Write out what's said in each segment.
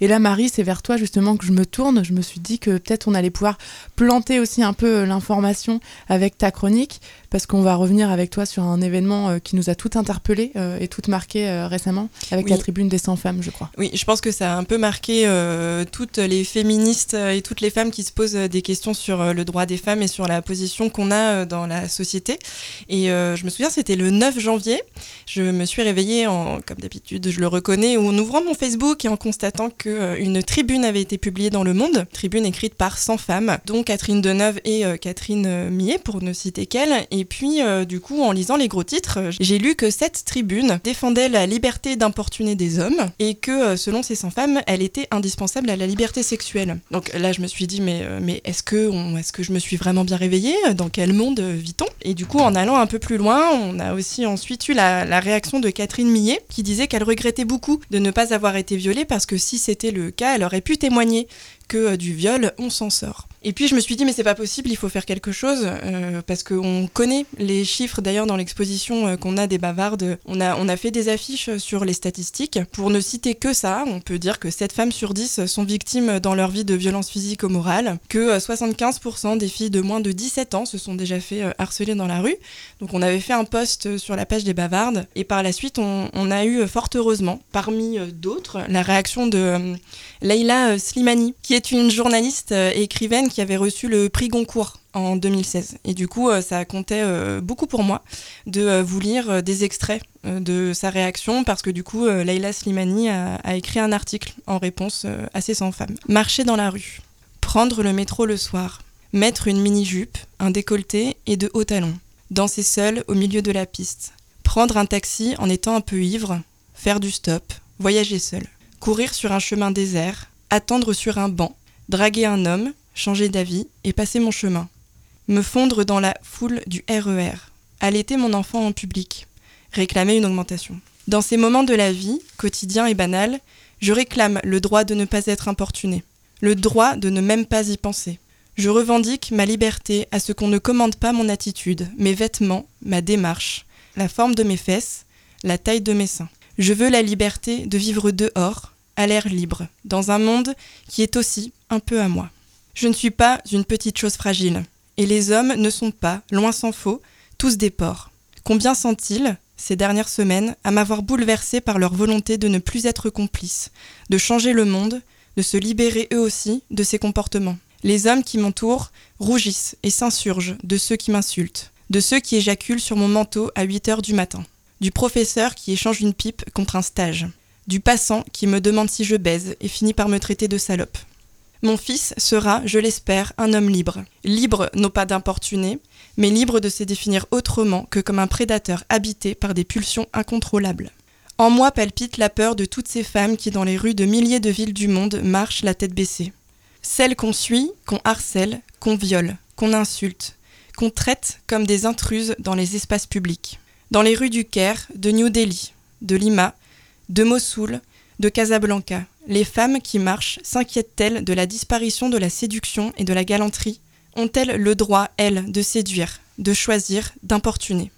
Et là, Marie, c'est vers toi justement que je me tourne. Je me suis dit que peut-être on allait pouvoir planter aussi un peu l'information avec ta chronique, parce qu'on va revenir avec toi sur un événement euh, qui nous a tout interpellé euh, et tout marqué euh, récemment, avec la tribune des 100 femmes, je crois. Oui, je pense que ça a un peu marqué toutes les féministes et toutes les femmes qui se posent des questions sur le droit des femmes et sur la position qu'on a dans la société. Et je me souviens, c'était le 9 janvier. Je me suis réveillée, en, comme d'habitude, je le reconnais, en ouvrant mon Facebook et en constatant qu'une tribune avait été publiée dans Le Monde, tribune écrite par 100 femmes, dont Catherine Deneuve et Catherine Millet, pour ne citer qu'elle. Et puis, du coup, en lisant les gros titres, j'ai lu que cette tribune défendait la liberté d'importuner des hommes et que, euh, selon ces 100 femmes, elle était indispensable à la liberté sexuelle. Donc là, je me suis dit, mais, euh, mais est-ce que, est que je me suis vraiment bien réveillée? Dans quel monde vit-on? Et du coup, en allant un peu plus loin, on a aussi ensuite eu la, la réaction de Catherine Millet qui disait qu'elle regrettait beaucoup de ne pas avoir été violée parce que si c'était le cas, elle aurait pu témoigner que euh, du viol, on s'en sort. Et puis je me suis dit mais c'est pas possible, il faut faire quelque chose euh, parce qu'on connaît les chiffres d'ailleurs dans l'exposition euh, qu'on a des bavardes. On a, on a fait des affiches sur les statistiques. Pour ne citer que ça, on peut dire que 7 femmes sur 10 sont victimes dans leur vie de violences physiques ou morales, que 75% des filles de moins de 17 ans se sont déjà fait harceler dans la rue. Donc on avait fait un post sur la page des bavardes et par la suite on, a eu fort heureusement parmi d'autres la réaction de Leila Slimani qui est une journaliste et écrivaine qui avait reçu le prix Goncourt en 2016. Et du coup, euh, ça comptait euh, beaucoup pour moi de euh, vous lire des extraits de sa réaction parce que du coup, Leila Slimani a, écrit un article en réponse à ces 100 femmes. Marcher dans la rue, prendre le métro le soir, mettre une mini-jupe, un décolleté et de hauts talons, danser seul au milieu de la piste, prendre un taxi en étant un peu ivre, faire du stop, voyager seul, courir sur un chemin désert, attendre sur un banc, draguer un homme, changer d'avis et passer mon chemin. Me fondre dans la foule du RER. E Allaiter mon enfant en public. Réclamer une augmentation. Dans ces moments de la vie, quotidien et banal, je réclame le droit de ne pas être importuné, le droit de ne même pas y penser. Je revendique ma liberté à ce qu'on ne commande pas mon attitude, mes vêtements, ma démarche, la forme de mes fesses, la taille de mes seins. Je veux la liberté de vivre dehors, à l'air libre, dans un monde qui est aussi un peu à moi. Je ne suis pas une petite chose fragile, et les hommes ne sont pas, loin s'en faut, tous des porcs. Combien sont-ils, ces dernières semaines, à m'avoir bouleversé par leur volonté de ne plus être complices, de changer le monde, de se libérer eux aussi de ces comportements? Les hommes qui m'entourent rougissent et s'insurgent de ceux qui m'insultent, de ceux qui éjaculent sur mon manteau à 8 heures du matin, du professeur qui échange une pipe contre un stage, du passant qui me demande si je baise et finit par me traiter de salope. Mon fils sera, je l'espère, un homme libre. Libre non pas d'importuner, mais libre de se définir autrement que comme un prédateur habité par des pulsions incontrôlables. En moi palpite la peur de toutes ces femmes qui, dans les rues de milliers de villes du monde, marchent la tête baissée. Celles qu'on suit, qu'on harcèle, qu'on viole, qu'on insulte, qu'on traite comme des intruses dans les espaces publics. Dans les rues du Caire, de New Delhi, de Lima, de Mossoul, de Casablanca, les femmes qui marchent s'inquiètent-elles de la disparition de la séduction et de la galanterie? Ont-elles le droit, elles, de séduire, de choisir, d'importuner?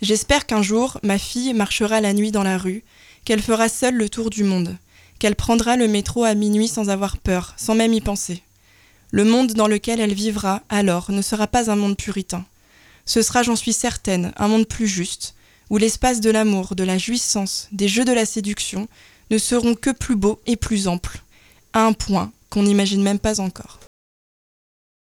J'espère qu'un jour, ma fille marchera la nuit dans la rue, qu'elle fera seule le tour du monde, qu'elle prendra le métro à minuit sans avoir peur, sans même y penser. Le monde dans lequel elle vivra, alors, ne sera pas un monde puritain. Ce sera, j'en suis certaine, un monde plus juste, où l'espace de l'amour, de la jouissance, des jeux de la séduction ne seront que plus beaux et plus amples, à un point qu'on n'imagine même pas encore.